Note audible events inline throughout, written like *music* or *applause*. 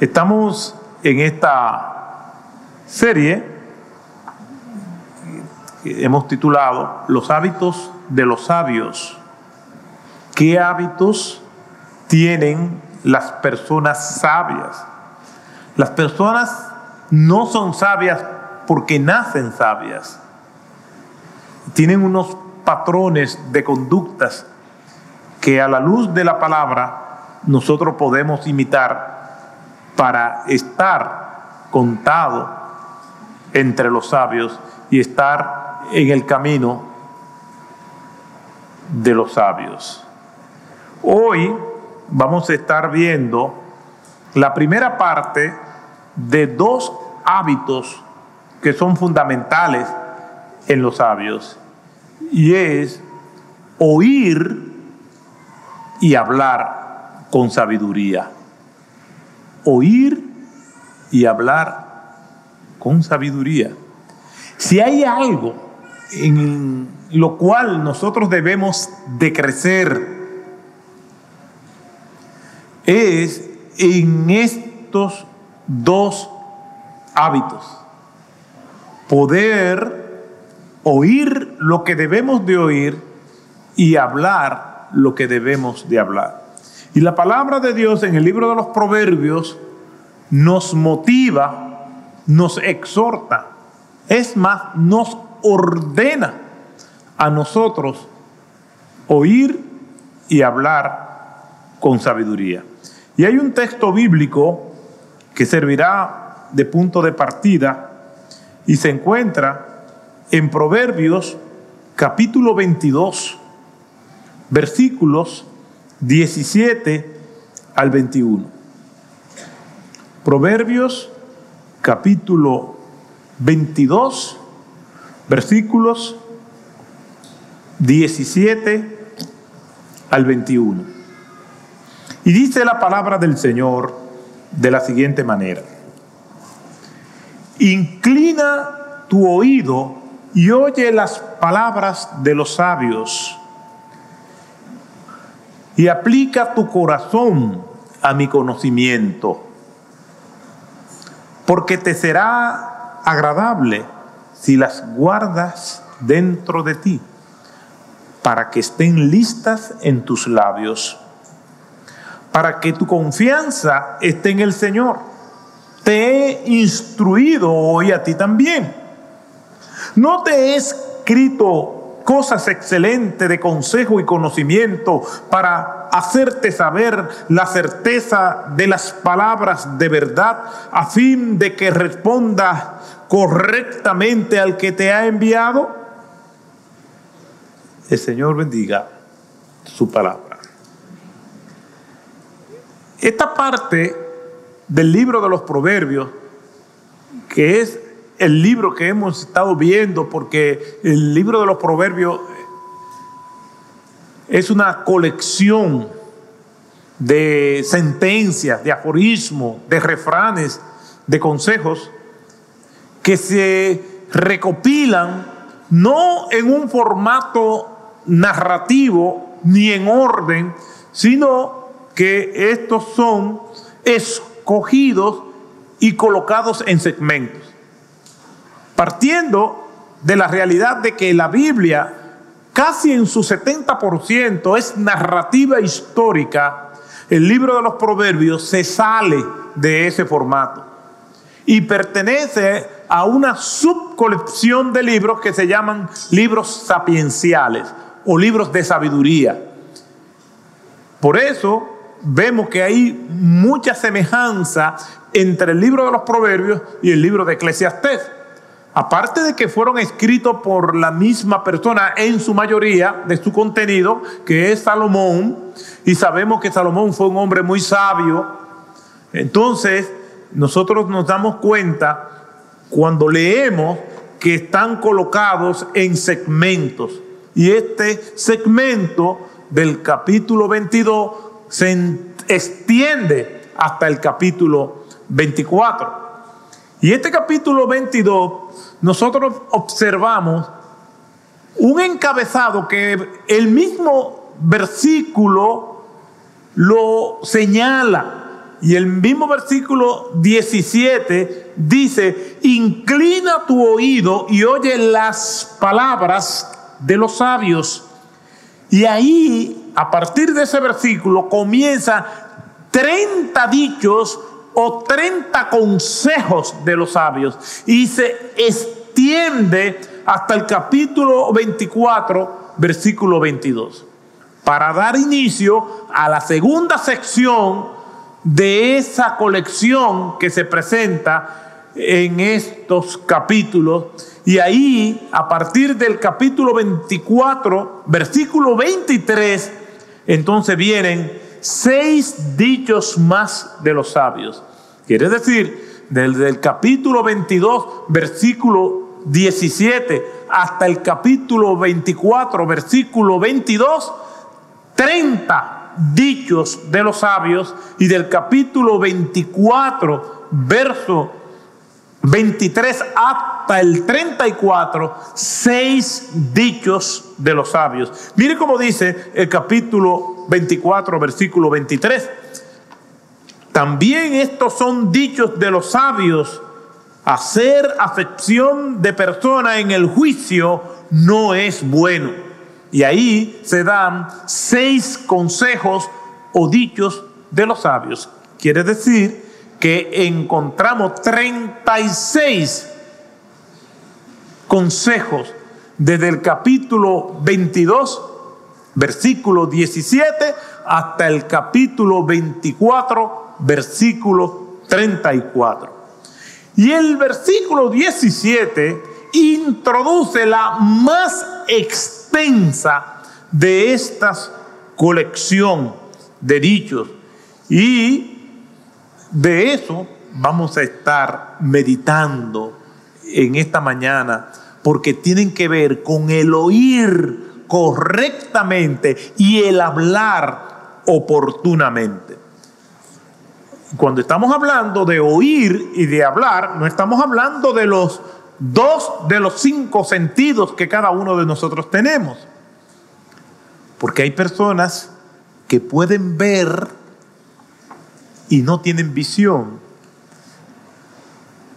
Estamos en esta serie que hemos titulado Los hábitos de los sabios. ¿Qué hábitos tienen las personas sabias? Las personas no son sabias porque nacen sabias. Tienen unos patrones de conductas que a la luz de la palabra nosotros podemos imitar para estar contado entre los sabios y estar en el camino de los sabios. Hoy vamos a estar viendo la primera parte de dos hábitos que son fundamentales en los sabios y es oír y hablar con sabiduría oír y hablar con sabiduría. Si hay algo en lo cual nosotros debemos de crecer, es en estos dos hábitos. Poder oír lo que debemos de oír y hablar lo que debemos de hablar. Y la palabra de Dios en el libro de los Proverbios nos motiva, nos exhorta, es más, nos ordena a nosotros oír y hablar con sabiduría. Y hay un texto bíblico que servirá de punto de partida y se encuentra en Proverbios capítulo 22, versículos 17 al 21. Proverbios capítulo 22, versículos 17 al 21. Y dice la palabra del Señor de la siguiente manera. Inclina tu oído y oye las palabras de los sabios y aplica tu corazón a mi conocimiento, porque te será agradable si las guardas dentro de ti, para que estén listas en tus labios, para que tu confianza esté en el Señor. Te he instruido hoy a ti también. No te he escrito cosas excelentes de consejo y conocimiento para hacerte saber la certeza de las palabras de verdad a fin de que responda correctamente al que te ha enviado? El Señor bendiga su palabra. Esta parte del libro de los proverbios, que es el libro que hemos estado viendo, porque el libro de los proverbios es una colección de sentencias, de aforismos, de refranes, de consejos, que se recopilan no en un formato narrativo ni en orden, sino que estos son escogidos y colocados en segmentos. Partiendo de la realidad de que la Biblia casi en su 70% es narrativa histórica, el libro de los proverbios se sale de ese formato y pertenece a una subcolección de libros que se llaman libros sapienciales o libros de sabiduría. Por eso vemos que hay mucha semejanza entre el libro de los proverbios y el libro de Eclesiastés. Aparte de que fueron escritos por la misma persona en su mayoría de su contenido, que es Salomón, y sabemos que Salomón fue un hombre muy sabio, entonces nosotros nos damos cuenta cuando leemos que están colocados en segmentos. Y este segmento del capítulo 22 se extiende hasta el capítulo 24. Y este capítulo 22, nosotros observamos un encabezado que el mismo versículo lo señala. y el mismo versículo 17 dice, inclina tu oído y oye las palabras de los sabios. Y ahí, a partir de ese versículo, comienza 30 dichos o 30 consejos de los sabios. Y se extiende hasta el capítulo 24, versículo 22. Para dar inicio a la segunda sección de esa colección que se presenta en estos capítulos. Y ahí, a partir del capítulo 24, versículo 23, entonces vienen seis dichos más de los sabios. Quiere decir, desde el capítulo 22, versículo 17, hasta el capítulo 24, versículo 22, 30 dichos de los sabios y del capítulo 24, verso 23 hasta el 34, seis dichos de los sabios. Mire cómo dice el capítulo 24, versículo 23. También estos son dichos de los sabios. Hacer afección de persona en el juicio no es bueno y ahí se dan seis consejos o dichos de los sabios. Quiere decir que encontramos 36 consejos desde el capítulo 22, versículo 17, hasta el capítulo 24, versículo 34. Y el versículo 17 introduce la más extensa de esta colección de dichos. Y de eso vamos a estar meditando en esta mañana, porque tienen que ver con el oír correctamente y el hablar oportunamente. Cuando estamos hablando de oír y de hablar, no estamos hablando de los dos de los cinco sentidos que cada uno de nosotros tenemos. Porque hay personas que pueden ver y no tienen visión.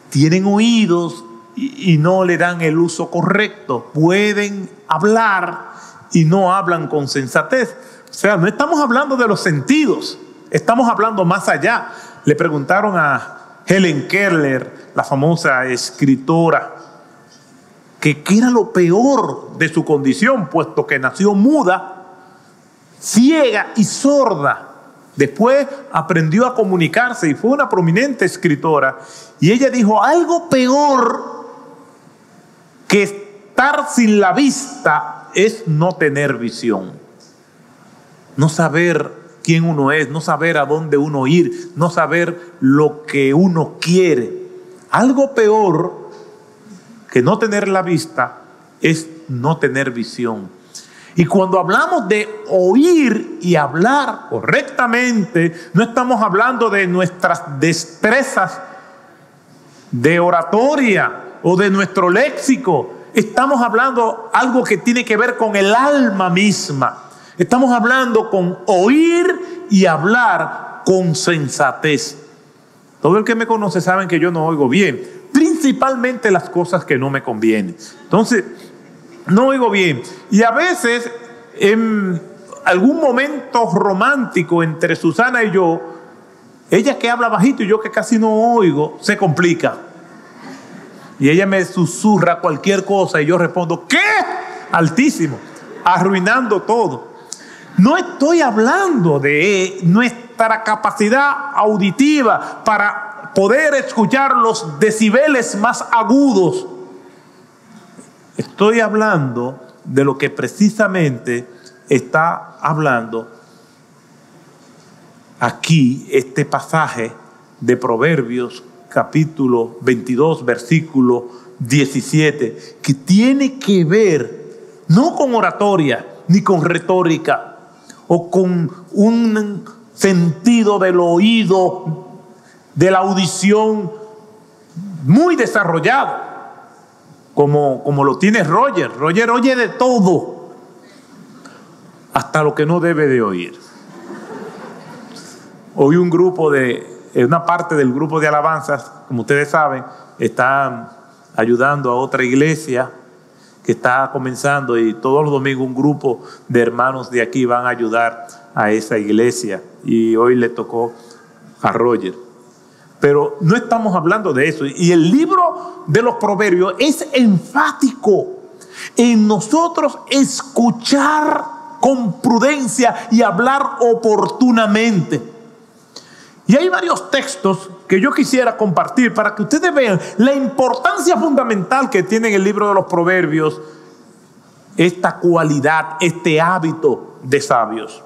Tienen oídos y, no le dan el uso correcto. Pueden hablar y no hablan con sensatez. O sea, no estamos hablando de los sentidos, estamos hablando más allá. Le preguntaron a Helen Keller, la famosa escritora, que, era lo peor de su condición, puesto que nació muda, ciega y sorda. Después aprendió a comunicarse y fue una prominente escritora. Y ella dijo, algo peor que estar sin la vista es no tener visión. No saber quién uno es, no saber a dónde uno ir, no saber lo que uno quiere. Algo peor que no tener la vista es no tener visión. Y cuando hablamos de oír y hablar correctamente, no estamos hablando de nuestras destrezas de oratoria o de nuestro léxico. Estamos hablando algo que tiene que ver con el alma misma. Estamos hablando con oír y hablar con sensatez. Todo el que me conoce sabe que yo no oigo bien principalmente las cosas que no me convienen. Entonces, no oigo bien. Y a veces, en algún momento romántico entre Susana y yo, ella que habla bajito y yo que casi no oigo, se complica. Y ella me susurra cualquier cosa y yo respondo, ¿qué? Altísimo, arruinando todo. No estoy hablando de nuestra capacidad auditiva para poder escuchar los decibeles más agudos. Estoy hablando de lo que precisamente está hablando aquí este pasaje de Proverbios capítulo 22 versículo 17, que tiene que ver no con oratoria ni con retórica o con un sentido del oído de la audición muy desarrollado, como, como lo tiene Roger. Roger oye de todo, hasta lo que no debe de oír. Hoy un grupo de una parte del grupo de alabanzas, como ustedes saben, está ayudando a otra iglesia que está comenzando y todos los domingos un grupo de hermanos de aquí van a ayudar a esa iglesia y hoy le tocó a Roger. Pero no estamos hablando de eso. Y el libro de los proverbios es enfático en nosotros escuchar con prudencia y hablar oportunamente. Y hay varios textos que yo quisiera compartir para que ustedes vean la importancia fundamental que tiene en el libro de los proverbios esta cualidad, este hábito de sabios.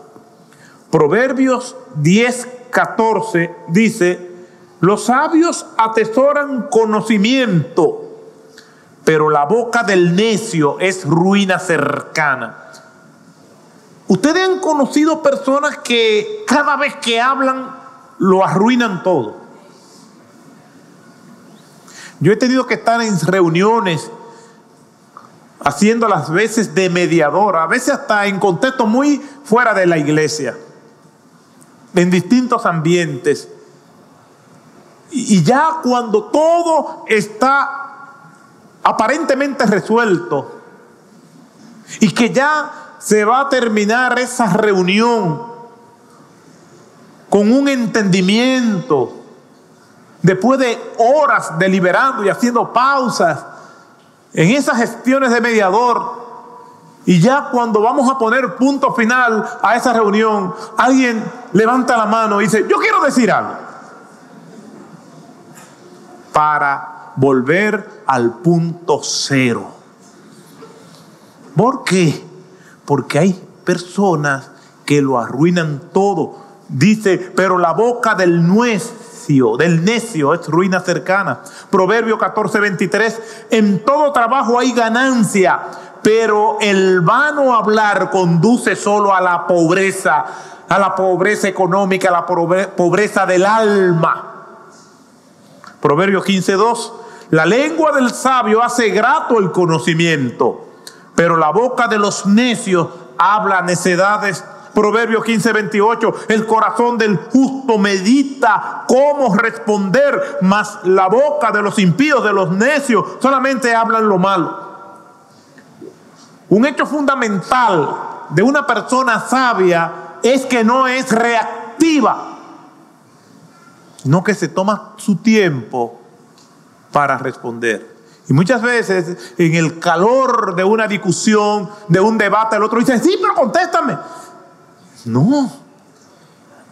Proverbios 10, 14 dice, los sabios atesoran conocimiento, pero la boca del necio es ruina cercana. Ustedes han conocido personas que cada vez que hablan lo arruinan todo. Yo he tenido que estar en reuniones haciendo las veces de mediador, a veces hasta en contexto muy fuera de la iglesia en distintos ambientes. Y ya cuando todo está aparentemente resuelto y que ya se va a terminar esa reunión con un entendimiento, después de horas deliberando y haciendo pausas en esas gestiones de mediador, y ya cuando vamos a poner punto final a esa reunión, alguien levanta la mano y dice, yo quiero decir algo. Para volver al punto cero. ¿Por qué? Porque hay personas que lo arruinan todo. Dice, pero la boca del necio, del necio es ruina cercana. Proverbio 14, 23, en todo trabajo hay ganancia pero el vano hablar conduce solo a la pobreza, a la pobreza económica, a la pobreza del alma. Proverbio 15.2, la lengua del sabio hace grato el conocimiento, pero la boca de los necios habla necedades. Proverbio 15:28, el corazón del justo medita cómo responder, mas la boca de los impíos, de los necios, solamente hablan lo malo. Un hecho fundamental de una persona sabia es que no es reactiva, no que se toma su tiempo para responder. Y muchas veces en el calor de una discusión, de un debate, el otro dice, sí, pero contéstame. No,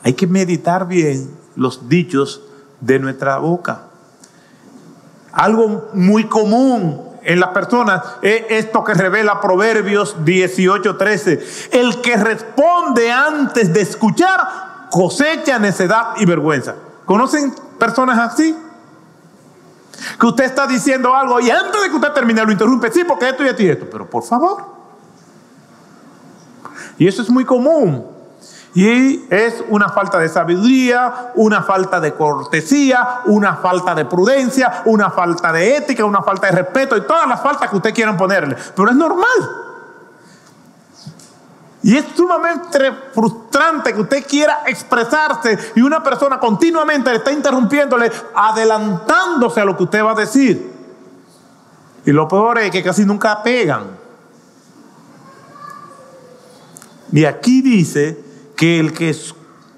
hay que meditar bien los dichos de nuestra boca. Algo muy común en las personas es esto que revela Proverbios 18:13. El que responde antes de escuchar cosecha necedad y vergüenza. ¿Conocen personas así? Que usted está diciendo algo y antes de que usted termine lo interrumpe. Sí, porque esto y esto y esto. Pero por favor. Y eso es muy común. Y es una falta de sabiduría, una falta de cortesía, una falta de prudencia, una falta de ética, una falta de respeto y todas las faltas que usted quieran ponerle. Pero es normal. Y es sumamente frustrante que usted quiera expresarse y una persona continuamente le está interrumpiéndole, adelantándose a lo que usted va a decir. Y lo peor es que casi nunca pegan. Y aquí dice que el que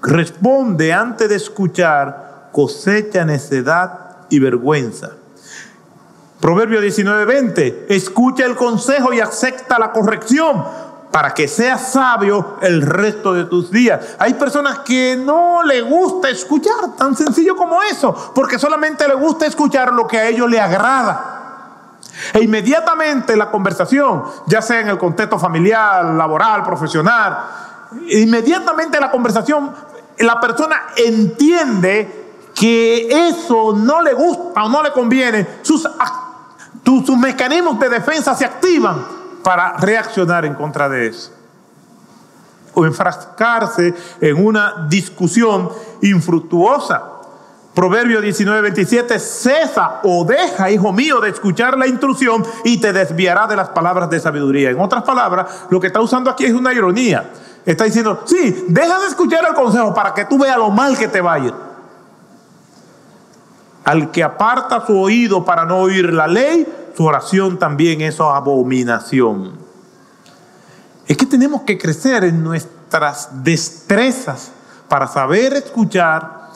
responde antes de escuchar cosecha necedad y vergüenza. Proverbio 19:20, escucha el consejo y acepta la corrección para que seas sabio el resto de tus días. Hay personas que no le gusta escuchar, tan sencillo como eso, porque solamente le gusta escuchar lo que a ellos le agrada. E inmediatamente la conversación, ya sea en el contexto familiar, laboral, profesional, inmediatamente la conversación, la persona entiende que eso no le gusta o no le conviene, sus, mecanismos de defensa se activan para reaccionar en contra de eso. O enfrascarse en una discusión infructuosa. Proverbio 19, 27, cesa o deja, hijo mío, de escuchar la intrusión y te desviará de las palabras de sabiduría. En otras palabras, lo que está usando aquí es una ironía. Está diciendo, sí, deja de escuchar el consejo para que tú veas lo mal que te va a ir. Al que aparta su oído para no oír la ley, su oración también es abominación. Es que tenemos que crecer en nuestras destrezas para saber escuchar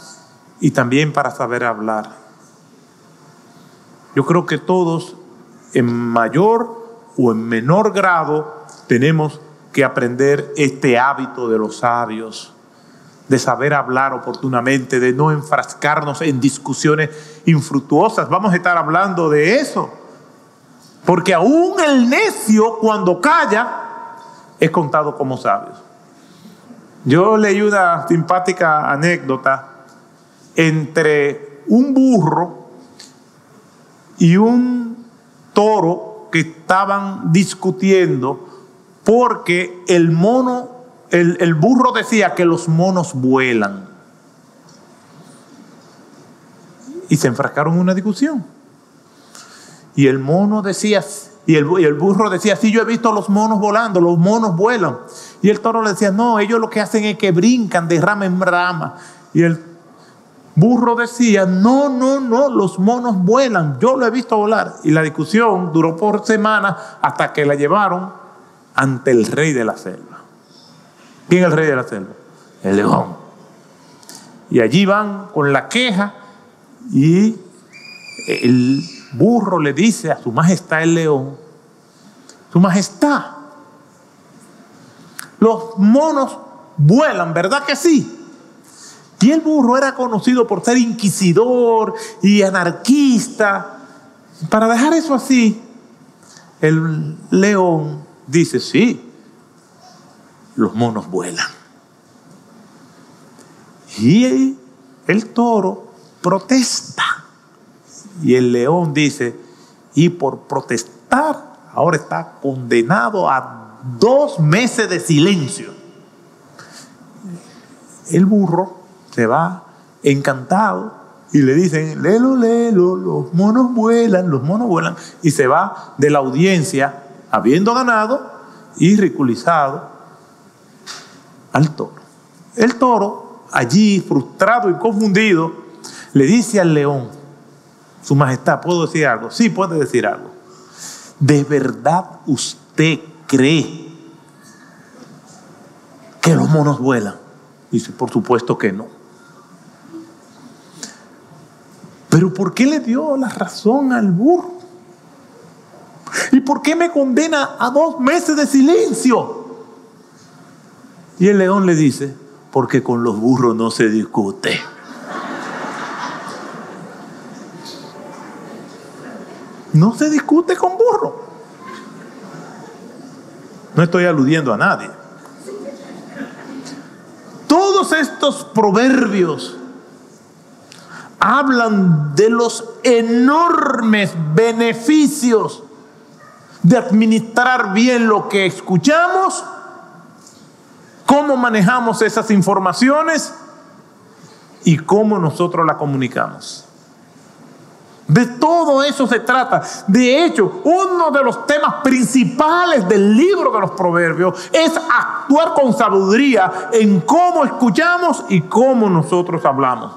y también para saber hablar. Yo creo que todos en mayor o en menor grado tenemos que aprender este hábito de los sabios de saber hablar oportunamente, de no enfrascarnos en discusiones infructuosas. Vamos a estar hablando de eso. Porque aún el necio cuando calla es contado como sabio. Yo leí una simpática anécdota entre un burro y un toro que estaban discutiendo porque el mono el, burro decía que los monos vuelan. Y se enfrascaron en una discusión. Y el mono decía, y el, y el, burro decía, sí, yo he visto los monos volando, los monos vuelan. Y el toro le decía, no, ellos lo que hacen es que brincan de rama en rama. Y el burro decía, no, no, no, los monos vuelan, yo lo he visto volar. Y la discusión duró por semanas hasta que la llevaron ante el rey de la selva. ¿Quién es el rey de la selva? El león. Y allí van con la queja y el burro le dice a su majestad el león, su majestad, los monos vuelan, ¿verdad que sí? Y el burro era conocido por ser inquisidor y anarquista. Para dejar eso así, el león dice, sí, los monos vuelan. Y el toro protesta. Y el león dice, y por protestar, ahora está condenado a dos meses de silencio. El burro se va encantado y le dicen, lelo, lelo, los monos vuelan, los monos vuelan, y se va de la audiencia habiendo ganado y ridiculizado al toro. El toro, allí frustrado y confundido, le dice al león, Su Majestad, ¿puedo decir algo? Sí, puede decir algo. ¿De verdad usted cree que los monos vuelan? Dice, por supuesto que no. Pero ¿por qué le dio la razón al burro? ¿Y por qué me condena a dos meses de silencio? Y el león le dice, porque con los burros no se discute. No se discute con burro. No estoy aludiendo a nadie. Todos estos proverbios hablan de los enormes beneficios de administrar bien lo que escuchamos cómo manejamos esas informaciones y cómo nosotros las comunicamos. De todo eso se trata. De hecho, uno de los temas principales del libro de los proverbios es actuar con sabiduría en cómo escuchamos y cómo nosotros hablamos.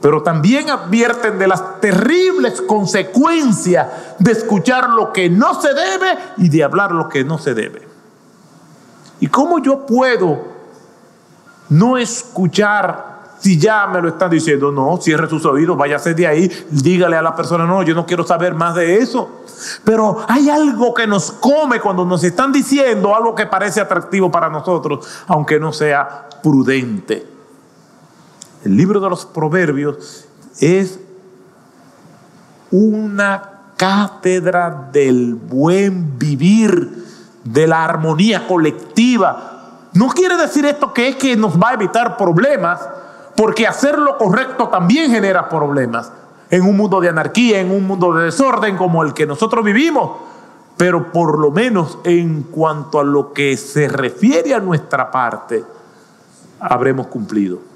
Pero también advierten de las terribles consecuencias de escuchar lo que no se debe y de hablar lo que no se debe. ¿Y cómo yo puedo no escuchar si ya me lo están diciendo? No, cierre sus oídos, váyase de ahí, dígale a la persona, no, yo no quiero saber más de eso. Pero hay algo que nos come cuando nos están diciendo algo que parece atractivo para nosotros, aunque no sea prudente. El libro de los proverbios es una cátedra del buen vivir de la armonía colectiva. No quiere decir esto que es que nos va a evitar problemas, porque hacer lo correcto también genera problemas en un mundo de anarquía, en un mundo de desorden como el que nosotros vivimos. Pero por lo menos en cuanto a lo que se refiere a nuestra parte, habremos cumplido.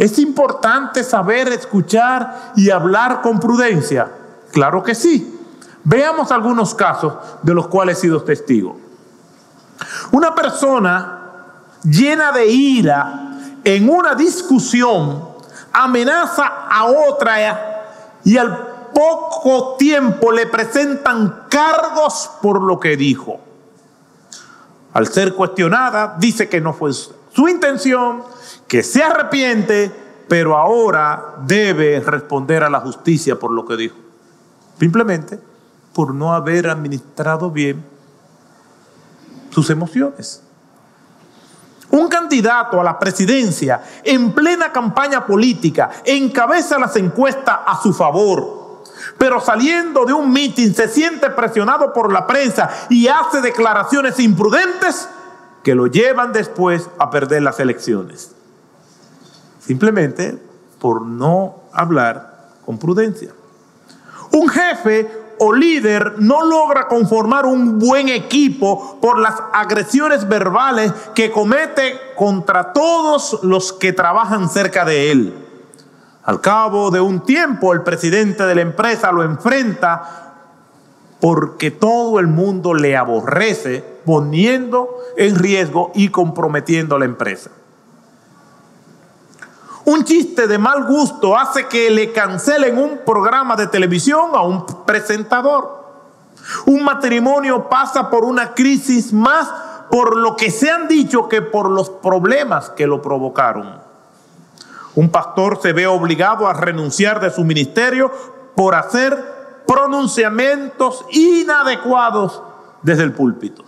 ¿Es importante saber escuchar y hablar con prudencia? Claro que sí. Veamos algunos casos de los cuales he sido testigo. Una persona llena de ira en una discusión amenaza a otra y al poco tiempo le presentan cargos por lo que dijo. Al ser cuestionada, dice que no fue su intención, que se arrepiente, pero ahora debe responder a la justicia por lo que dijo. Simplemente por no haber administrado bien sus emociones. Un candidato a la presidencia en plena campaña política encabeza las encuestas a su favor, pero saliendo de un mitin se siente presionado por la prensa y hace declaraciones imprudentes que lo llevan después a perder las elecciones. Simplemente por no hablar con prudencia. Un jefe o líder no logra conformar un buen equipo por las agresiones verbales que comete contra todos los que trabajan cerca de él. Al cabo de un tiempo, el presidente de la empresa lo enfrenta porque todo el mundo le aborrece, poniendo en riesgo y comprometiendo a la empresa. Un chiste de mal gusto hace que le cancelen un programa de televisión a un presentador. Un matrimonio pasa por una crisis más por lo que se han dicho que por los problemas que lo provocaron. Un pastor se ve obligado a renunciar de su ministerio por hacer pronunciamientos inadecuados desde el púlpito.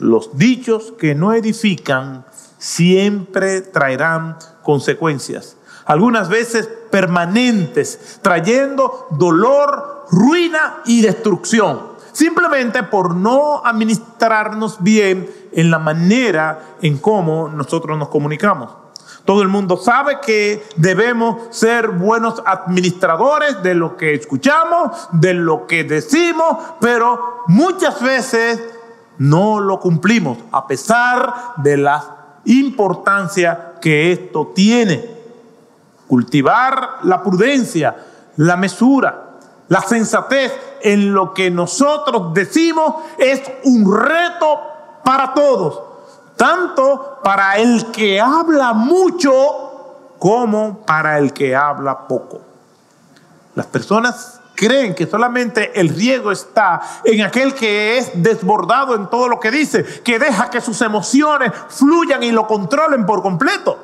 Los dichos que no edifican siempre traerán consecuencias, algunas veces permanentes, trayendo dolor, ruina y destrucción, simplemente por no administrarnos bien en la manera en cómo nosotros nos comunicamos. Todo el mundo sabe que debemos ser buenos administradores de lo que escuchamos, de lo que decimos, pero muchas veces no lo cumplimos a pesar de las importancia que esto tiene. Cultivar la prudencia, la mesura, la sensatez en lo que nosotros decimos es un reto para todos, tanto para el que habla mucho como para el que habla poco. Las personas creen que solamente el riesgo está en aquel que es desbordado en todo lo que dice, que deja que sus emociones fluyan y lo controlen por completo.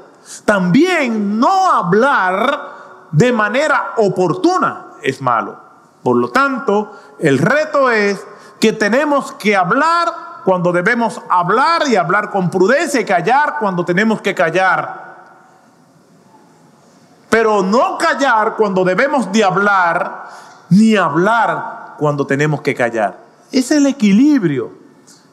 También no hablar de manera oportuna es malo. Por lo tanto, el reto es que tenemos que hablar cuando debemos hablar y hablar con prudencia y callar cuando tenemos que callar. Pero no callar cuando debemos de hablar ni hablar cuando tenemos que callar. Es el equilibrio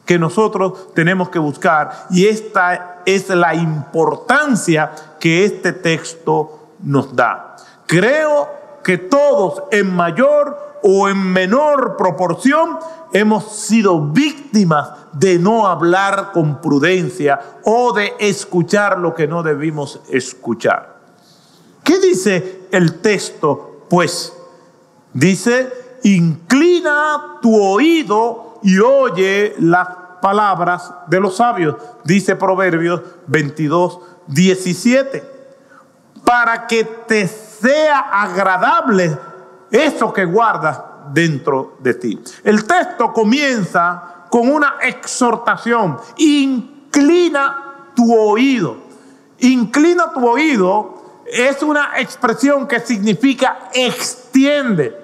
que nosotros tenemos que buscar y esta es la importancia que este texto nos da. Creo que todos en mayor o en menor proporción hemos sido víctimas de no hablar con prudencia o de escuchar lo que no debimos escuchar. ¿Qué dice el texto? Pues Dice, inclina tu oído y oye las palabras de los sabios. Dice Proverbios 22, 17. Para que te sea agradable eso que guardas dentro de ti. El texto comienza con una exhortación. Inclina tu oído. Inclina tu oído es una expresión que significa extiende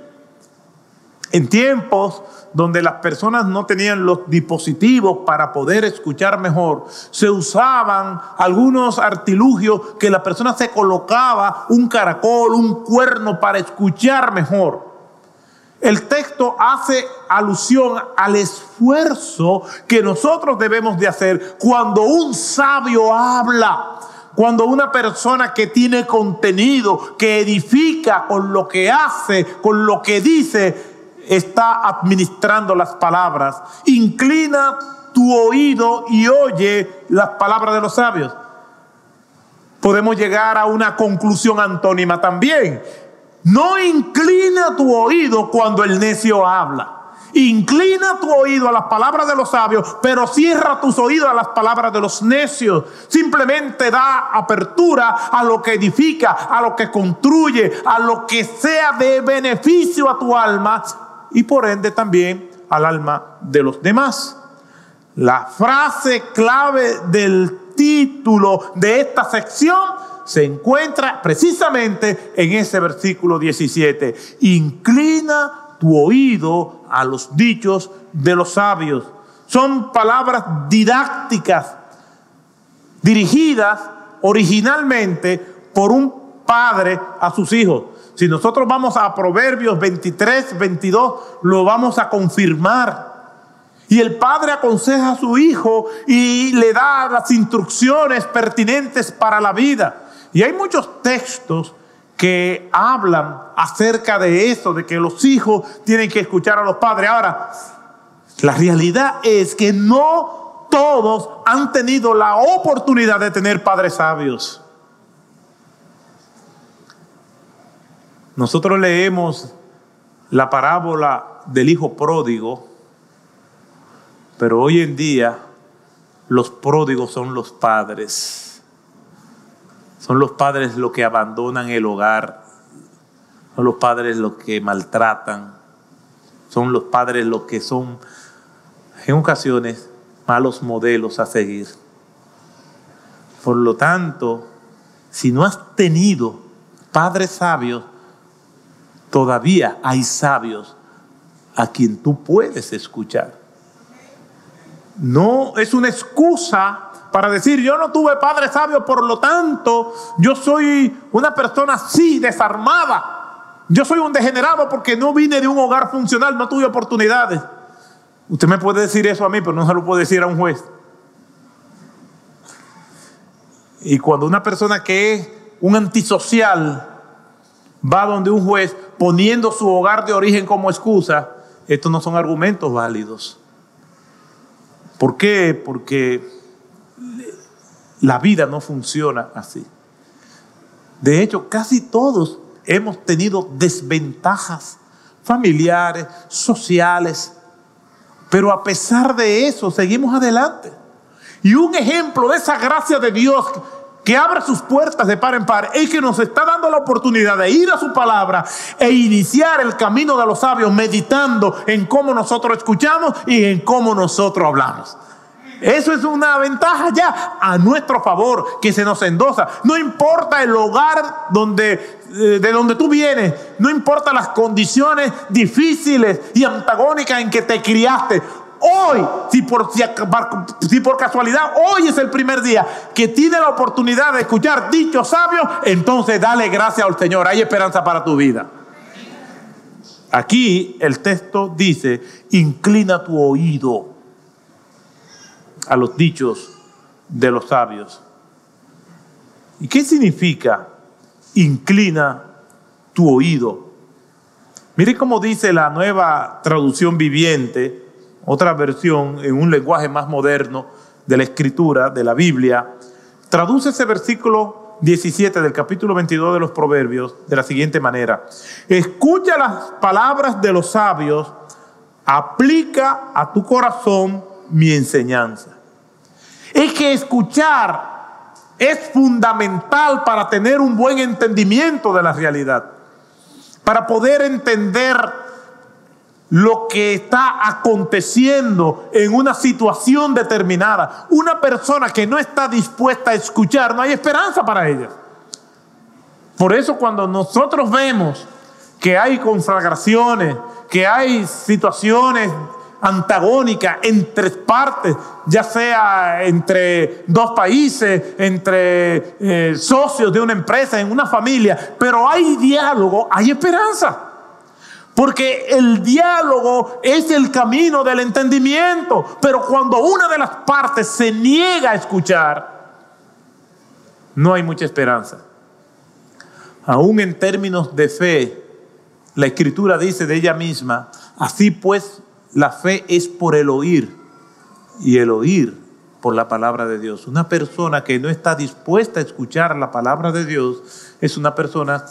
en tiempos donde las personas no tenían los dispositivos para poder escuchar mejor, se usaban algunos artilugios que la persona se colocaba un caracol, un cuerno para escuchar mejor. El texto hace alusión al esfuerzo que nosotros debemos de hacer cuando un sabio habla. Cuando una persona que tiene contenido, que edifica con lo que hace, con lo que dice, está administrando las palabras. Inclina tu oído y oye las palabras de los sabios. Podemos llegar a una conclusión antónima también. No inclina tu oído cuando el necio habla. Inclina tu oído a las palabras de los sabios, pero cierra tus oídos a las palabras de los necios. Simplemente da apertura a lo que edifica, a lo que construye, a lo que sea de beneficio a tu alma y por ende también al alma de los demás. La frase clave del título de esta sección se encuentra precisamente en ese versículo 17. Inclina tu oído a los dichos de los sabios. Son palabras didácticas dirigidas originalmente por un padre a sus hijos. Si nosotros vamos a Proverbios 23, 22, lo vamos a confirmar. Y el padre aconseja a su hijo y le da las instrucciones pertinentes para la vida. Y hay muchos textos que hablan acerca de eso, de que los hijos tienen que escuchar a los padres. Ahora, la realidad es que no todos han tenido la oportunidad de tener padres sabios. Nosotros leemos la parábola del hijo pródigo, pero hoy en día los pródigos son los padres. Son los padres los que abandonan el hogar, son los padres los que maltratan, son los padres los que son en ocasiones malos modelos a seguir. Por lo tanto, si no has tenido padres sabios, todavía hay sabios a quien tú puedes escuchar. No es una excusa para decir, yo no tuve padre sabio, por lo tanto, yo soy una persona así, desarmada. Yo soy un degenerado porque no vine de un hogar funcional, no tuve oportunidades. Usted me puede decir eso a mí, pero no se lo puede decir a un juez. Y cuando una persona que es un antisocial va donde un juez poniendo su hogar de origen como excusa, estos no son argumentos válidos. ¿Por qué? Porque la vida no funciona así. De hecho, casi todos hemos tenido desventajas familiares, sociales, pero a pesar de eso seguimos adelante. Y un ejemplo de esa gracia de Dios que abre sus puertas de par en par es que nos está dando la oportunidad de ir a su palabra e iniciar el camino de los sabios meditando en cómo nosotros escuchamos y en cómo nosotros hablamos. Eso es una ventaja ya a nuestro favor que se nos endosa. No importa el hogar donde, eh, de donde tú vienes, no importa las condiciones difíciles y antagónicas en que te criaste. Hoy, si por, si por casualidad hoy es el primer día que tiene la oportunidad de escuchar dichos sabios, entonces dale gracias al Señor. Hay esperanza para tu vida. Aquí el texto dice, inclina tu oído a los dichos de los sabios. ¿Y qué significa inclina tu oído? Mire cómo dice la nueva traducción viviente, otra versión en un lenguaje más moderno de la escritura, de la Biblia. Traduce ese versículo 17 del capítulo 22 de los Proverbios de la siguiente manera. Escucha las palabras de los sabios, aplica a tu corazón mi enseñanza. Es que escuchar es fundamental para tener un buen entendimiento de la realidad, para poder entender lo que está aconteciendo en una situación determinada. Una persona que no está dispuesta a escuchar, no hay esperanza para ella. Por eso cuando nosotros vemos que hay conflagraciones, que hay situaciones antagónica entre partes, ya sea entre dos países, entre eh, socios de una empresa, en una familia, pero hay diálogo, hay esperanza. Porque el diálogo es el camino del entendimiento, pero cuando una de las partes se niega a escuchar, no hay mucha esperanza. Aún en términos de fe, la escritura dice de ella misma, así pues la fe es por el oír y el oír por la palabra de Dios. Una persona que no está dispuesta a escuchar la palabra de Dios es una persona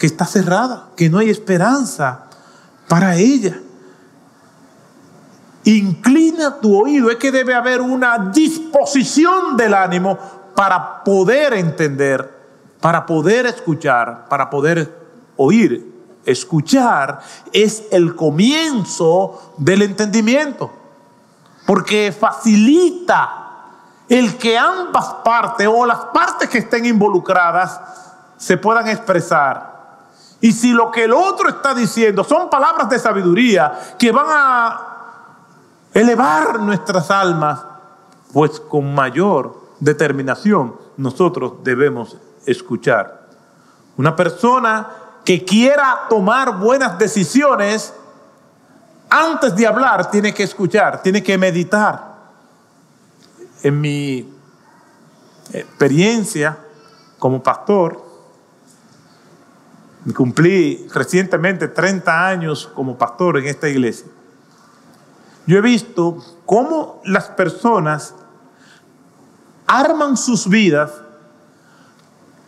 que está cerrada, que no hay esperanza para ella. inclina tu oído, es que debe haber una disposición del ánimo para poder entender, para poder escuchar, para poder oír. Escuchar es el comienzo del entendimiento, porque facilita el que ambas partes o las partes que estén involucradas se puedan expresar. Y si lo que el otro está diciendo son palabras de sabiduría que van a elevar nuestras almas, pues con mayor determinación nosotros debemos escuchar. Una persona que quiera tomar buenas decisiones, antes de hablar tiene que escuchar, tiene que meditar. En mi experiencia como pastor, cumplí recientemente 30 años como pastor en esta iglesia. Yo he visto cómo las personas arman sus vidas,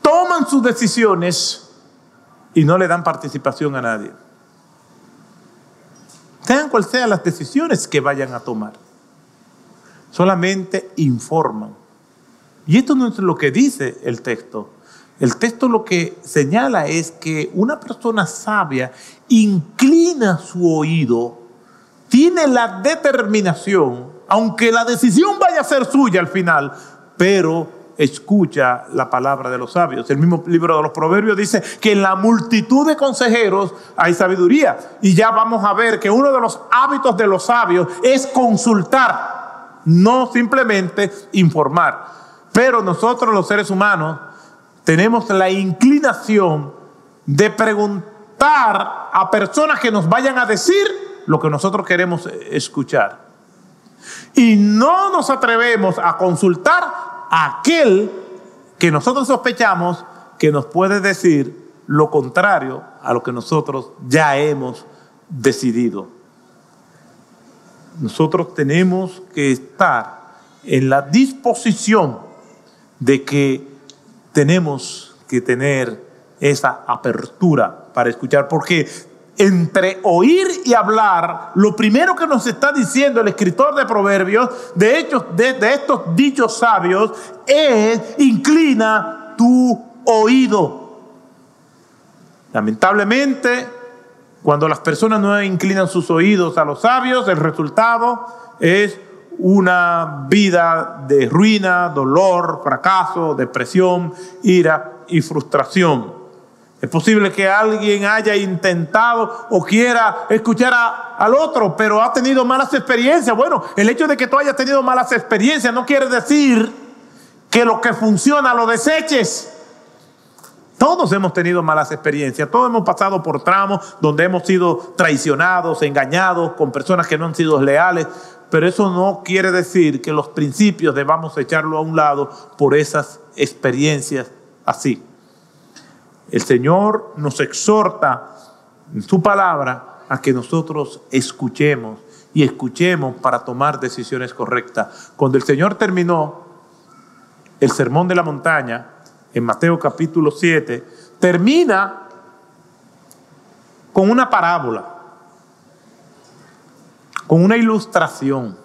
toman sus decisiones y no le dan participación a nadie. Sean cuales sean las decisiones que vayan a tomar, solamente informan. Y esto no es lo que dice el texto. El texto lo que señala es que una persona sabia inclina su oído, tiene la determinación, aunque la decisión vaya a ser suya al final, pero escucha la palabra de los sabios. El mismo libro de los Proverbios dice que en la multitud de consejeros hay sabiduría. Y ya vamos a ver que uno de los hábitos de los sabios es consultar, no simplemente informar. Pero nosotros los seres humanos tenemos la inclinación de preguntar a personas que nos vayan a decir lo que nosotros queremos escuchar. Y no nos atrevemos a consultar a aquel que nosotros sospechamos que nos puede decir lo contrario a lo que nosotros ya hemos decidido. Nosotros tenemos que estar en la disposición de que tenemos que tener esa apertura para escuchar, porque entre oír y hablar, lo primero que nos está diciendo el escritor de Proverbios, de hecho, de, de estos dichos sabios, es inclina tu oído. Lamentablemente, cuando las personas no inclinan sus oídos a los sabios, el resultado es una vida de ruina, dolor, fracaso, depresión, ira y frustración. Es posible que alguien haya intentado o quiera escuchar al otro, pero ha tenido malas experiencias. Bueno, el hecho de que tú hayas tenido malas experiencias no quiere decir que lo que funciona lo deseches. Todos hemos tenido malas experiencias, todos hemos pasado por tramos donde hemos sido traicionados, engañados, con personas que no han sido leales, pero eso no quiere decir que los principios debamos echarlo a un lado por esas experiencias así. El Señor nos exhorta en su palabra a que nosotros escuchemos y escuchemos para tomar decisiones correctas. Cuando el Señor terminó el sermón de la montaña, en Mateo capítulo 7, termina con una parábola con una ilustración.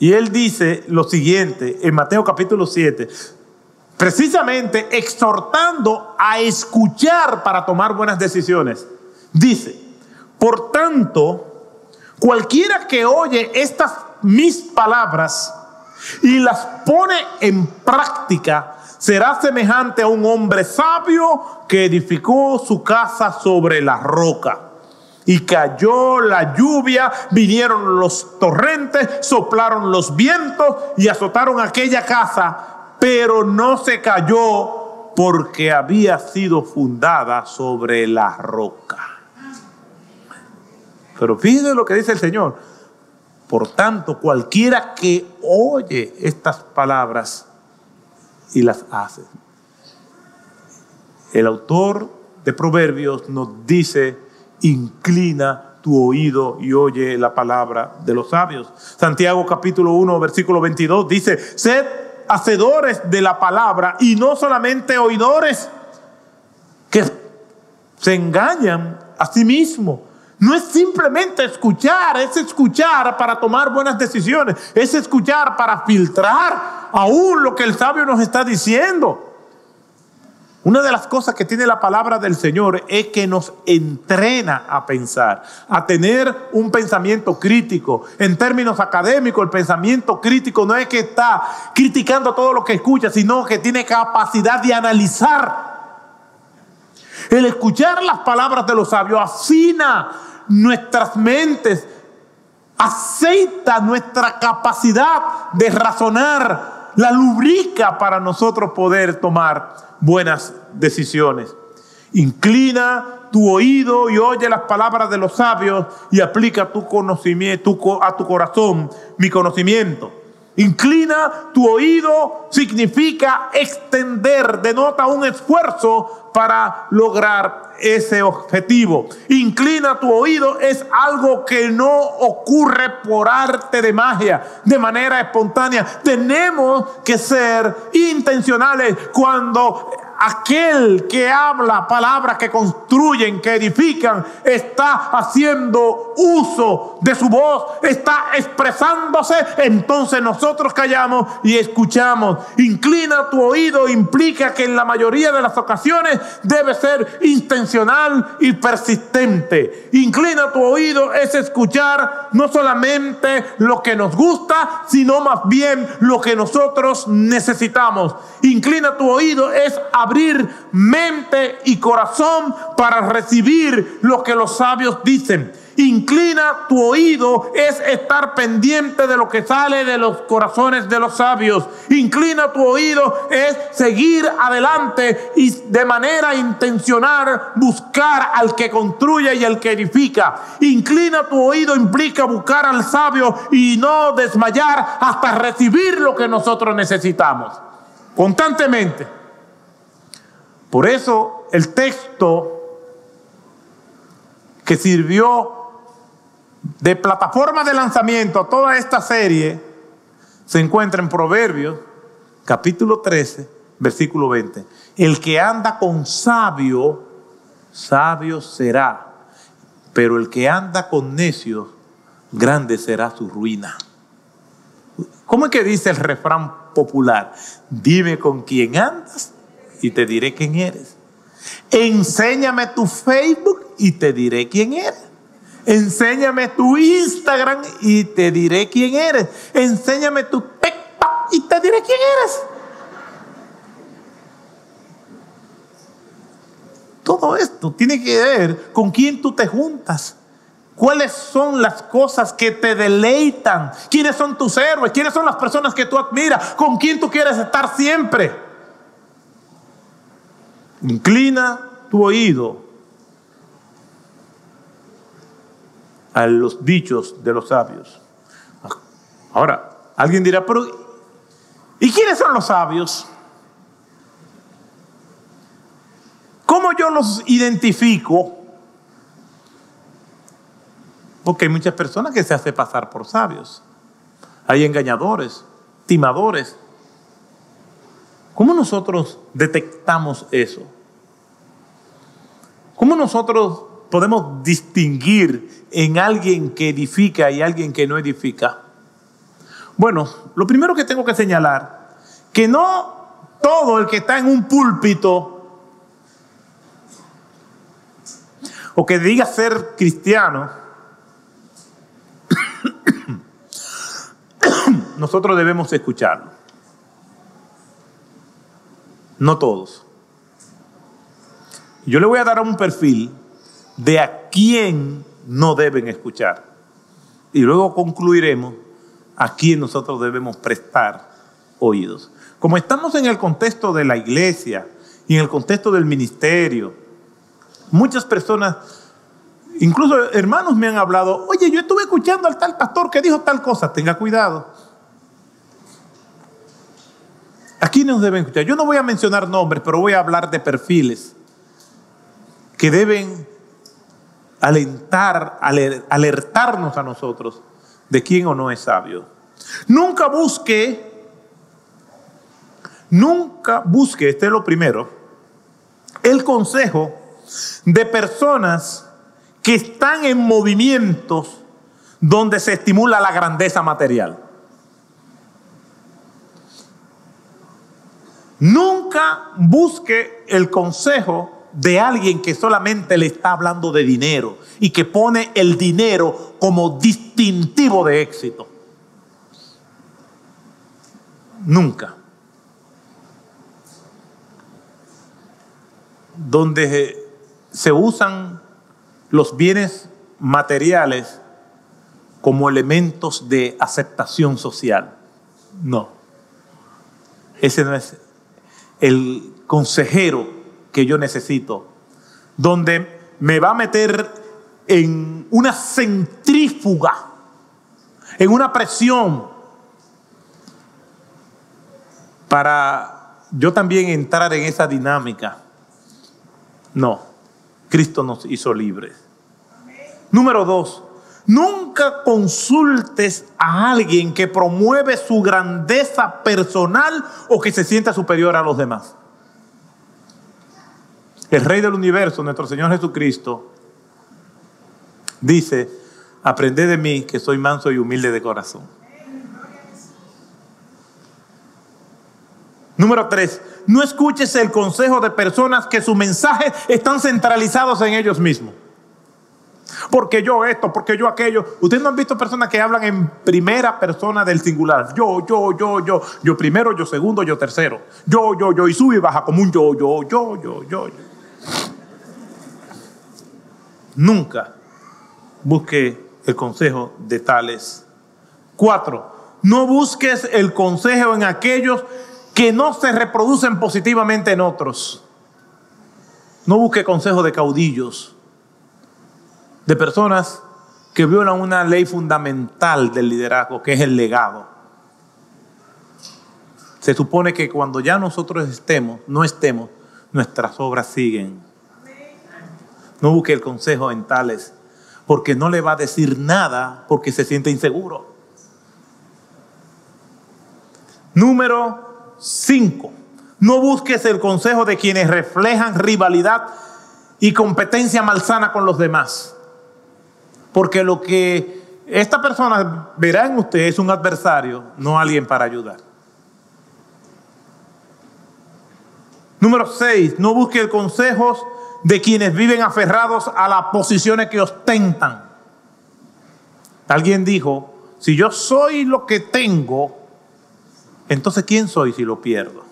Y él dice lo siguiente en Mateo capítulo 7, precisamente exhortando a escuchar para tomar buenas decisiones. Dice, por tanto, cualquiera que oye estas mis palabras y las pone en práctica, será semejante a un hombre sabio que edificó su casa sobre la roca. Y cayó la lluvia, vinieron los torrentes, soplaron los vientos y azotaron aquella casa, pero no se cayó porque había sido fundada sobre la roca. Pero fíjense lo que dice el Señor. Por tanto, cualquiera que oye estas palabras y las hace. El autor de Proverbios nos dice inclina tu oído y oye la palabra de los sabios. Santiago capítulo 1, versículo 22 dice, sed hacedores de la palabra y no solamente oidores que se engañan a sí mismos. No es simplemente escuchar, es escuchar para tomar buenas decisiones, es escuchar para filtrar aún lo que el sabio nos está diciendo. Una de las cosas que tiene la palabra del Señor es que nos entrena a pensar, a tener un pensamiento crítico. En términos académicos, el pensamiento crítico no es que está criticando todo lo que escucha, sino que tiene capacidad de analizar. El escuchar las palabras de los sabios afina nuestras mentes, aceita nuestra capacidad de razonar, la lubrica para nosotros poder tomar buenas decisiones. Inclina tu oído y oye las palabras de los sabios y aplica tu conocimiento a tu corazón mi conocimiento. Inclina tu oído significa extender, denota un esfuerzo para lograr ese objetivo. Inclina tu oído es algo que no ocurre por arte de magia, de manera espontánea. Tenemos que ser intencionales cuando aquel que habla palabras que construyen, que edifican, está haciendo uso de su voz, está expresándose, entonces nosotros callamos y escuchamos. Inclina tu oído implica que en la mayoría de las ocasiones debe ser intencional y persistente. Inclina tu oído es escuchar no solamente lo que nos gusta, sino más bien lo que nosotros necesitamos. Inclina tu oído es abrir mente y corazón para recibir lo que los sabios dicen. Inclina tu oído es estar pendiente de lo que sale de los corazones de los sabios. Inclina tu oído es seguir adelante y de manera intencional buscar al que construye y al que edifica. Inclina tu oído implica buscar al sabio y no desmayar hasta recibir lo que nosotros necesitamos. Constantemente. Por eso el texto que sirvió de plataforma de lanzamiento a toda esta serie se encuentra en Proverbios, capítulo 13, versículo 20. El que anda con sabio, sabio será, pero el que anda con necios, grande será su ruina. ¿Cómo es que dice el refrán popular? Dime con quién andas y te diré quién eres. Enséñame tu Facebook y te diré quién eres. Enséñame tu Instagram y te diré quién eres. Enséñame tu TikTok y te diré quién eres. Todo esto tiene que ver con quién tú te juntas. ¿Cuáles son las cosas que te deleitan? ¿Quiénes son tus héroes? ¿Quiénes son las personas que tú admiras? ¿Con quién tú quieres estar siempre? Inclina tu oído a los dichos de los sabios. Ahora, alguien dirá, pero ¿y quiénes son los sabios? ¿Cómo yo los identifico? Porque hay muchas personas que se hacen pasar por sabios. Hay engañadores, timadores. ¿Cómo nosotros detectamos eso? ¿Cómo nosotros podemos distinguir en alguien que edifica y alguien que no edifica? Bueno, lo primero que tengo que señalar, que no todo el que está en un púlpito o que diga ser cristiano, *coughs* nosotros debemos escucharlo. No todos. Yo le voy a dar un perfil de a quién no deben escuchar. Y luego concluiremos a quién nosotros debemos prestar oídos. Como estamos en el contexto de la iglesia y en el contexto del ministerio, muchas personas, incluso hermanos me han hablado, oye, yo estuve escuchando al tal pastor que dijo tal cosa, tenga cuidado. Aquí nos deben escuchar. Yo no voy a mencionar nombres, pero voy a hablar de perfiles que deben alentar, alertarnos a nosotros de quién o no es sabio. Nunca busque, nunca busque, este es lo primero, el consejo de personas que están en movimientos donde se estimula la grandeza material. Nunca busque el consejo de alguien que solamente le está hablando de dinero y que pone el dinero como distintivo de éxito. Nunca. Donde se usan los bienes materiales como elementos de aceptación social. No. Ese no es el consejero que yo necesito, donde me va a meter en una centrífuga, en una presión, para yo también entrar en esa dinámica. No, Cristo nos hizo libres. Número dos, Nunca consultes a alguien que promueve su grandeza personal o que se sienta superior a los demás. El Rey del Universo, nuestro Señor Jesucristo, dice, aprended de mí que soy manso y humilde de corazón. Número tres, no escuches el consejo de personas que sus mensajes están centralizados en ellos mismos porque yo esto, porque yo aquello. Ustedes no han visto personas que hablan en primera persona del singular. Yo, yo, yo, yo. Yo primero, yo segundo, yo tercero. Yo, yo, yo. Y sube y baja como un yo, yo, yo, yo, yo. Nunca busque el consejo de tales. Cuatro, no busques el consejo en aquellos que no se reproducen positivamente en otros. No busque consejo de caudillos de personas que violan una ley fundamental del liderazgo, que es el legado. Se supone que cuando ya nosotros estemos, no estemos, nuestras obras siguen. No busque el consejo en tales, porque no le va a decir nada porque se siente inseguro. Número 5. No busques el consejo de quienes reflejan rivalidad y competencia malsana con los demás. Porque lo que esta persona verá en usted es un adversario, no alguien para ayudar. Número 6. No busque consejos de quienes viven aferrados a las posiciones que ostentan. Alguien dijo, si yo soy lo que tengo, entonces ¿quién soy si lo pierdo?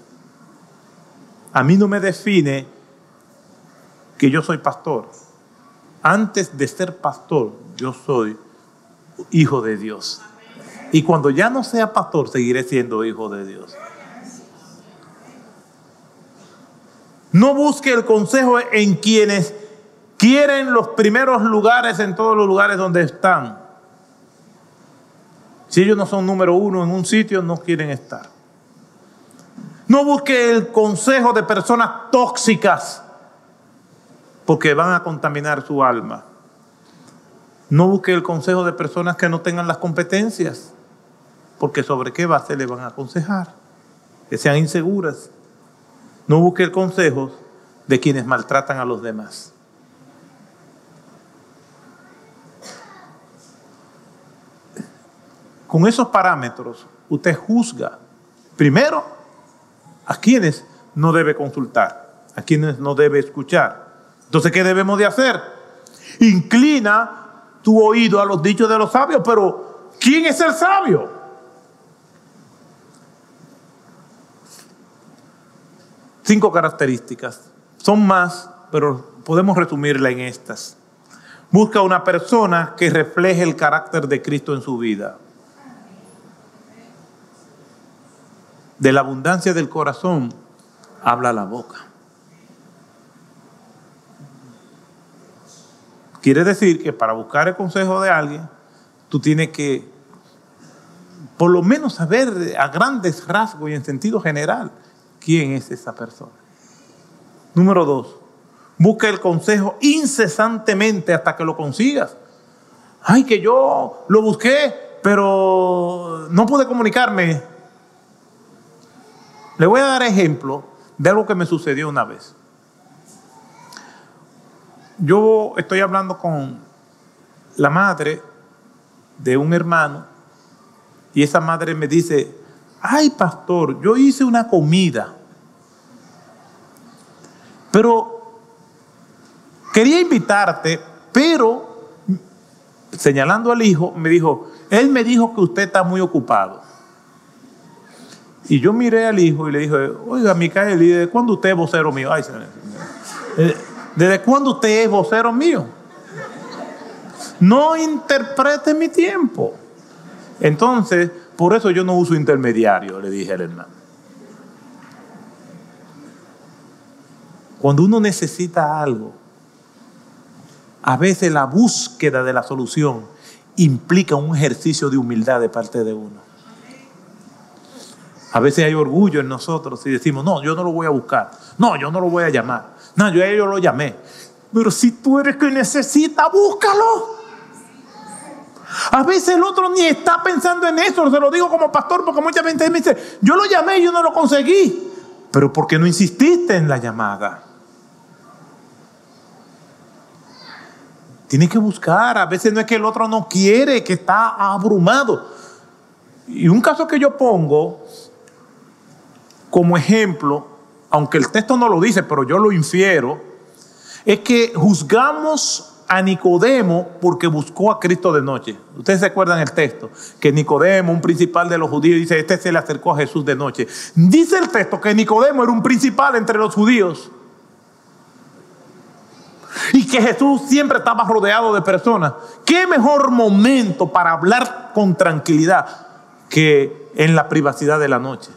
A mí no me define que yo soy pastor. Antes de ser pastor, yo soy hijo de Dios. Y cuando ya no sea pastor, seguiré siendo hijo de Dios. No busque el consejo en quienes quieren los primeros lugares en todos los lugares donde están. Si ellos no son número uno en un sitio, no quieren estar. No busque el consejo de personas tóxicas, porque van a contaminar su alma. No busque el consejo de personas que no tengan las competencias, porque sobre qué base le van a aconsejar, que sean inseguras. No busque el consejo de quienes maltratan a los demás. Con esos parámetros, usted juzga primero a quienes no debe consultar, a quienes no debe escuchar. Entonces, ¿qué debemos de hacer? Inclina tu oído a los dichos de los sabios, pero ¿quién es el sabio? Cinco características. Son más, pero podemos resumirla en estas. Busca una persona que refleje el carácter de Cristo en su vida. De la abundancia del corazón habla la boca. Quiere decir que para buscar el consejo de alguien, tú tienes que por lo menos saber a grandes rasgos y en sentido general quién es esa persona. Número dos, busca el consejo incesantemente hasta que lo consigas. Ay, que yo lo busqué, pero no pude comunicarme. Le voy a dar ejemplo de algo que me sucedió una vez. yo estoy hablando con la madre de un hermano y esa madre me dice, ay pastor, yo hice una comida, pero quería invitarte, pero señalando al hijo, me dijo, él me dijo que usted está muy ocupado. Y yo miré al hijo y le dije, oiga, Micael, ¿y desde cuándo usted es vocero mío? Eh, ¿Desde cuándo usted es vocero mío? No interprete mi tiempo. Entonces, por eso yo no uso intermediario, le dije al hermano. Cuando uno necesita algo, a veces la búsqueda de la solución implica un ejercicio de humildad de parte de uno. A veces hay orgullo en nosotros y decimos, no, yo no lo voy a buscar, no, yo no lo voy a llamar, no, yo a ellos lo llamé. Pero si tú eres que necesita, búscalo. A veces el otro ni está pensando en eso, se lo digo como pastor, porque mucha gente me dice, yo lo llamé y yo no lo conseguí. Pero ¿por qué no insististe en la llamada? Tiene que buscar, a veces no es que el otro no quiere, que está abrumado. Y un caso que yo pongo como ejemplo, aunque el texto no lo dice, pero yo lo infiero, es que juzgamos a Nicodemo porque buscó a Cristo de noche. Ustedes se acuerdan el texto, que Nicodemo, un principal de los judíos, dice, este se le acercó a Jesús de noche. Dice el texto que Nicodemo era un principal entre los judíos. Y que Jesús siempre estaba rodeado de personas. ¿Qué mejor momento para hablar con tranquilidad que en la privacidad de la noche?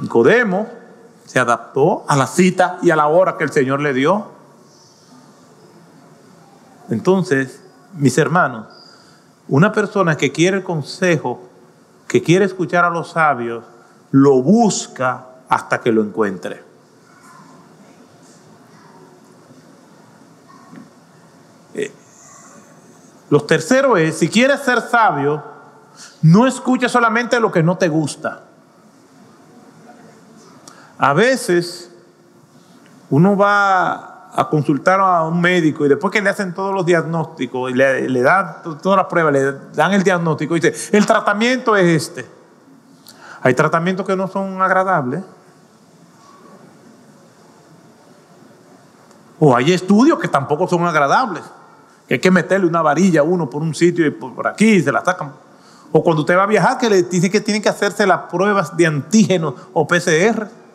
Nicodemo se adaptó a la cita y a la hora que el Señor le dio. Entonces, mis hermanos, una persona que quiere el consejo, que quiere escuchar a los sabios, lo busca hasta que lo encuentre. Eh, lo tercero es, si quieres ser sabio, no escuches solamente lo que no te gusta. A veces uno va a consultar a un médico y después que le hacen todos los diagnósticos y le, dan todas las pruebas, le dan el diagnóstico y dice, el tratamiento es este. Hay tratamientos que no son agradables. O hay estudios que tampoco son agradables. Que hay que meterle una varilla a uno por un sitio y por aquí y se la sacan. O cuando usted va a viajar que le dice que tiene que hacerse las pruebas de antígenos o PCR.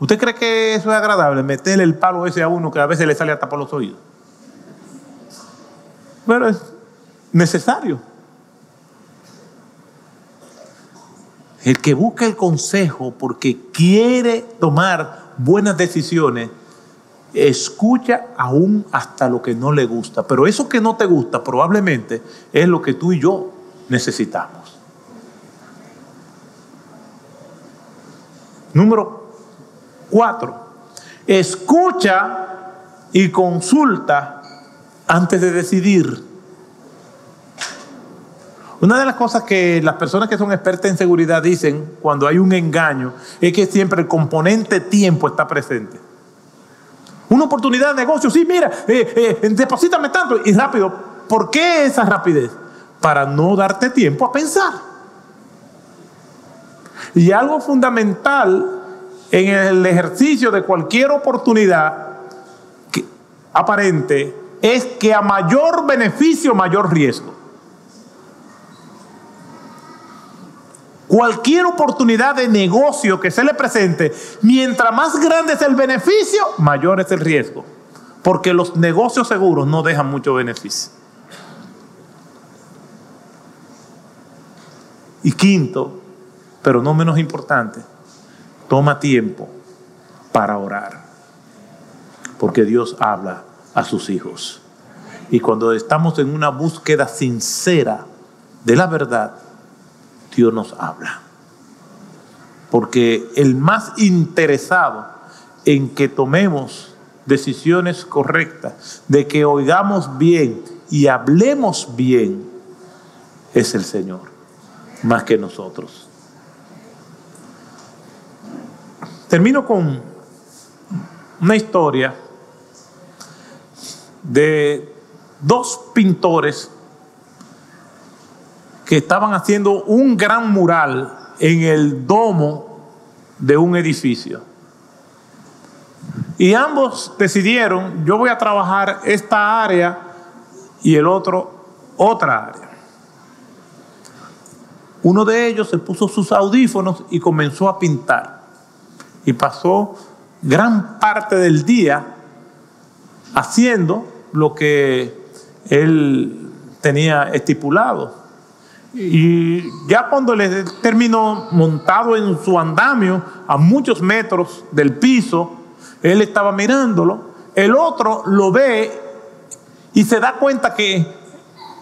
¿Usted cree que eso es agradable? Meterle el palo ese a uno que a veces le sale hasta por los oídos. Pero es necesario. El que busca el consejo porque quiere tomar buenas decisiones, escucha aún hasta lo que no le gusta. Pero eso que no te gusta probablemente es lo que tú y yo necesitamos. Número Cuatro, escucha y consulta antes de decidir. Una de las cosas que las personas que son expertas en seguridad dicen cuando hay un engaño es que siempre el componente tiempo está presente. Una oportunidad de negocio, sí, mira, eh, eh, deposítame tanto y rápido. ¿Por qué esa rapidez? Para no darte tiempo a pensar. Y algo fundamental en el ejercicio de cualquier oportunidad aparente es que a mayor beneficio, mayor riesgo. Cualquier oportunidad de negocio que se le presente, mientras más grande es el beneficio, mayor es el riesgo. Porque los negocios seguros no dejan mucho beneficio. Y quinto, pero no menos importante, Toma tiempo para orar, porque Dios habla a sus hijos. Y cuando estamos en una búsqueda sincera de la verdad, Dios nos habla. Porque el más interesado en que tomemos decisiones correctas, de que oigamos bien y hablemos bien, es el Señor, más que nosotros. Termino con una historia de dos pintores que estaban haciendo un gran mural en el domo de un edificio. Y ambos decidieron, yo voy a trabajar esta área y el otro otra área. Uno de ellos se puso sus audífonos y comenzó a pintar. Y pasó gran parte del día haciendo lo que él tenía estipulado. Y ya cuando le terminó montado en su andamio a muchos metros del piso, él estaba mirándolo, el otro lo ve y se da cuenta que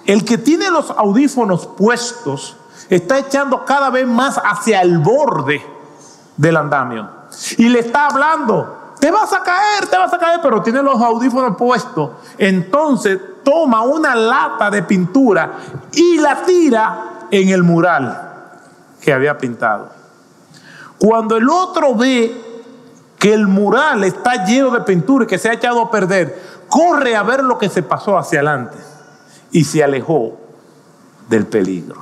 el que tiene los audífonos puestos está echando cada vez más hacia el borde del andamio y le está hablando, te vas a caer, te vas a caer, pero tiene los audífonos puestos. Entonces toma una lata de pintura y la tira en el mural que había pintado. Cuando el otro ve que el mural está lleno de pintura y que se ha echado a perder, corre a ver lo que se pasó hacia adelante y se alejó del peligro.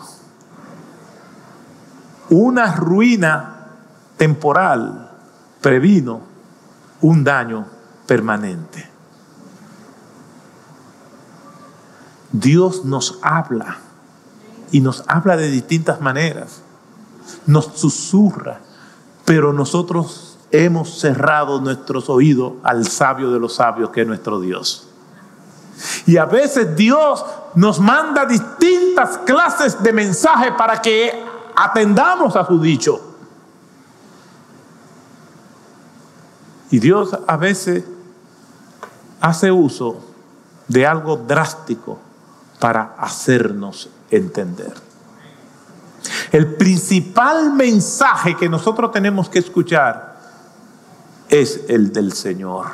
Una ruina temporal previno un daño permanente. Dios nos habla y nos habla de distintas maneras, nos susurra, pero nosotros hemos cerrado nuestros oídos al sabio de los sabios que es nuestro Dios. Y a veces Dios nos manda distintas clases de mensajes para que atendamos a su dicho. Y Dios a veces hace uso de algo drástico para hacernos entender. El principal mensaje que nosotros tenemos que escuchar es el del Señor.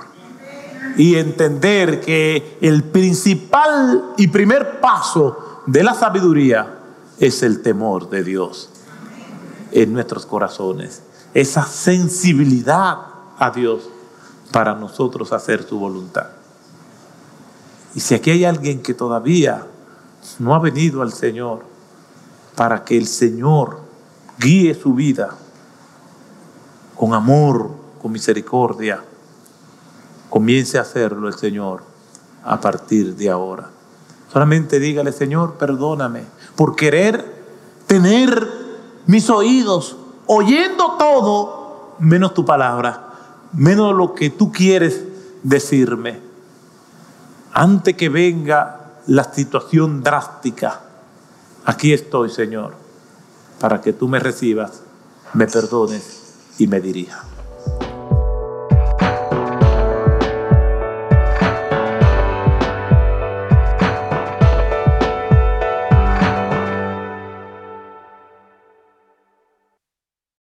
Y entender que el principal y primer paso de la sabiduría es el temor de Dios en nuestros corazones. Esa sensibilidad a Dios para nosotros hacer su voluntad. Y si aquí hay alguien que todavía no ha venido al Señor para que el Señor guíe su vida con amor, con misericordia, comience a hacerlo el Señor a partir de ahora. Solamente dígale, Señor, perdóname por querer tener mis oídos oyendo todo menos tu palabra menos lo que tú quieres decirme. Antes que venga la situación drástica, aquí estoy, Señor, para que tú me recibas, me perdones y me dirijas.